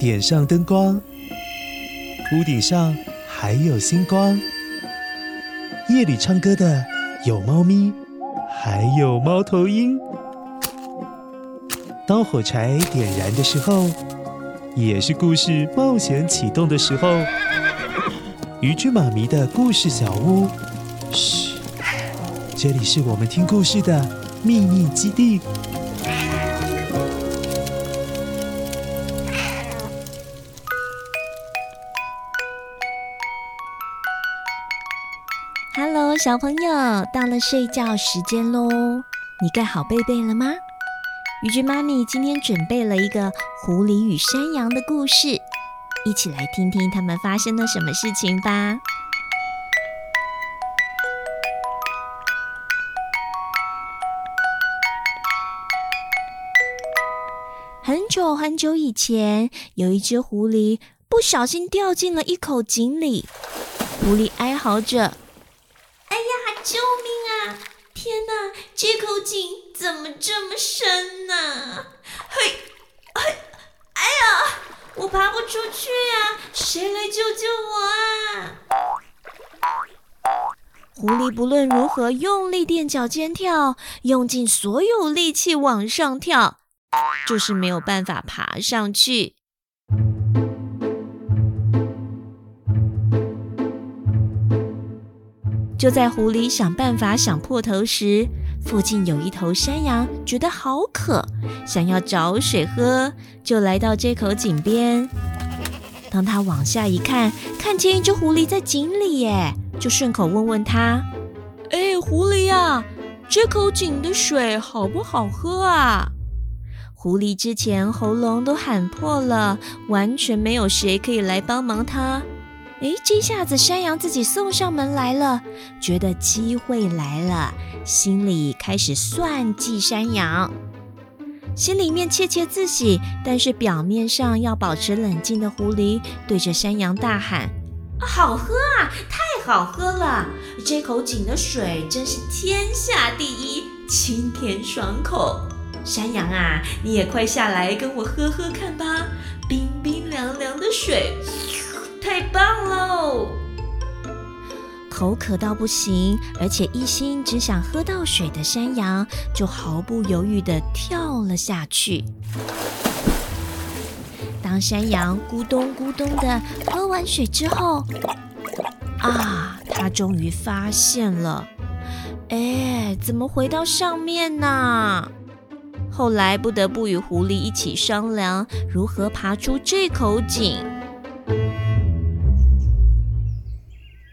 点上灯光，屋顶上还有星光。夜里唱歌的有猫咪，还有猫头鹰。当火柴点燃的时候，也是故事冒险启动的时候。渔具妈咪的故事小屋，嘘，这里是我们听故事的秘密基地。小朋友，到了睡觉时间喽，你盖好被被了吗？雨君妈咪今天准备了一个狐狸与山羊的故事。一起来听听他们发生了什么事情吧。很久很久以前，有一只狐狸不小心掉进了一口井里，狐狸哀嚎着：“，救命啊！天哪，这口井怎么这么深呢？”嘿，嘿，哎呀！我爬不出去啊！谁来救救我啊？狐狸不论如何用力垫脚尖跳，用尽所有力气往上跳，就是没有办法爬上去。就在狐狸想办法想破头时，附近有一头山羊，觉得好渴，想要找水喝，就来到这口井边。当他往下一看，看见一只狐狸在井里，耶，就顺口问问他：“哎，狐狸呀，这口井的水好不好喝啊？”狐狸之前喉咙都喊破了，完全没有谁可以来帮忙他。哎，这下子山羊自己送上门来了，觉得机会来了，心里开始算计山羊，心里面窃窃自喜，但是表面上要保持冷静的狐狸对着山羊大喊：“好喝啊，太好喝了！这口井的水真是天下第一，清甜爽口。山羊啊，你也快下来跟我喝喝看吧，冰冰凉凉的水。”太棒喽！口渴到不行，而且一心只想喝到水的山羊，就毫不犹豫地跳了下去。当山羊咕咚咕咚地喝完水之后，啊，它终于发现了，哎，怎么回到上面呢？后来不得不与狐狸一起商量如何爬出这口井。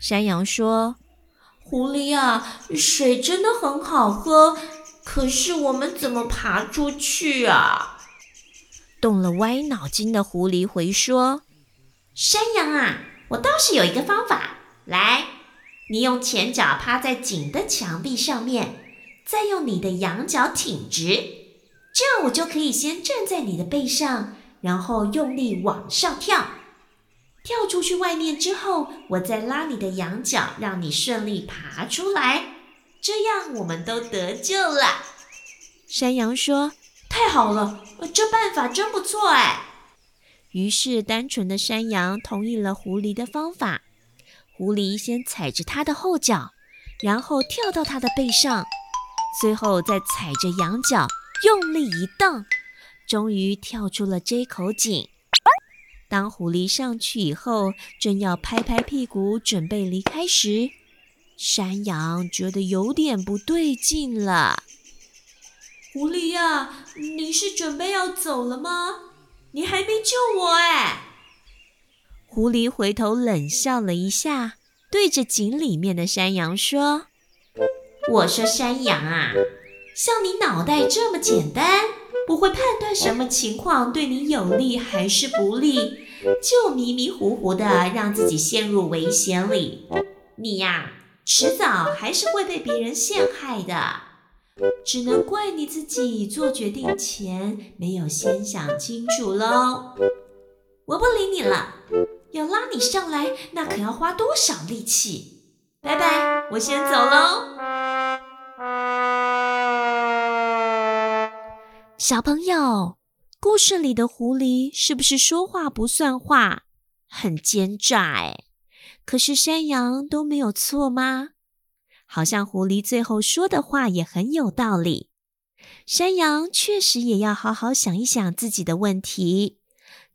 山羊说：“狐狸啊，水真的很好喝，可是我们怎么爬出去啊？”动了歪脑筋的狐狸回说：“山羊啊，我倒是有一个方法。来，你用前脚趴在井的墙壁上面，再用你的羊角挺直，这样我就可以先站在你的背上，然后用力往上跳。”跳出去外面之后，我再拉你的羊角，让你顺利爬出来，这样我们都得救了。山羊说：“太好了，这办法真不错哎。”于是，单纯的山羊同意了狐狸的方法。狐狸先踩着它的后脚，然后跳到它的背上，最后再踩着羊角用力一荡，终于跳出了这口井。当狐狸上去以后，正要拍拍屁股准备离开时，山羊觉得有点不对劲了。狐狸呀，你是准备要走了吗？你还没救我哎！狐狸回头冷笑了一下，对着井里面的山羊说：“我说山羊啊，像你脑袋这么简单。”不会判断什么情况对你有利还是不利，就迷迷糊糊的让自己陷入危险里。你呀，迟早还是会被别人陷害的。只能怪你自己做决定前没有先想清楚喽。我不理你了，要拉你上来，那可要花多少力气？拜拜，我先走喽。小朋友，故事里的狐狸是不是说话不算话，很奸诈？哎，可是山羊都没有错吗？好像狐狸最后说的话也很有道理。山羊确实也要好好想一想自己的问题，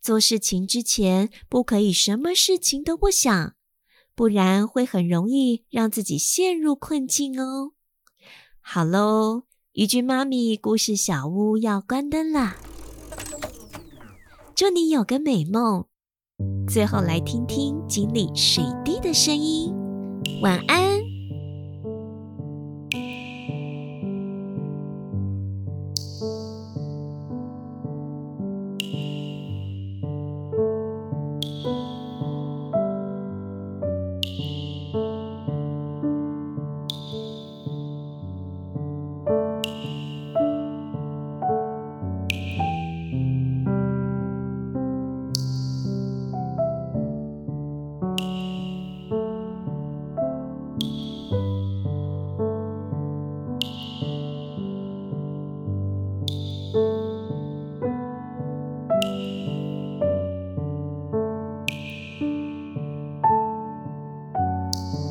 做事情之前不可以什么事情都不想，不然会很容易让自己陷入困境哦。好喽，鱼君妈咪故事小屋要关灯啦，祝你有个美梦。最后来听听井里水滴的声音，晚安。Bye.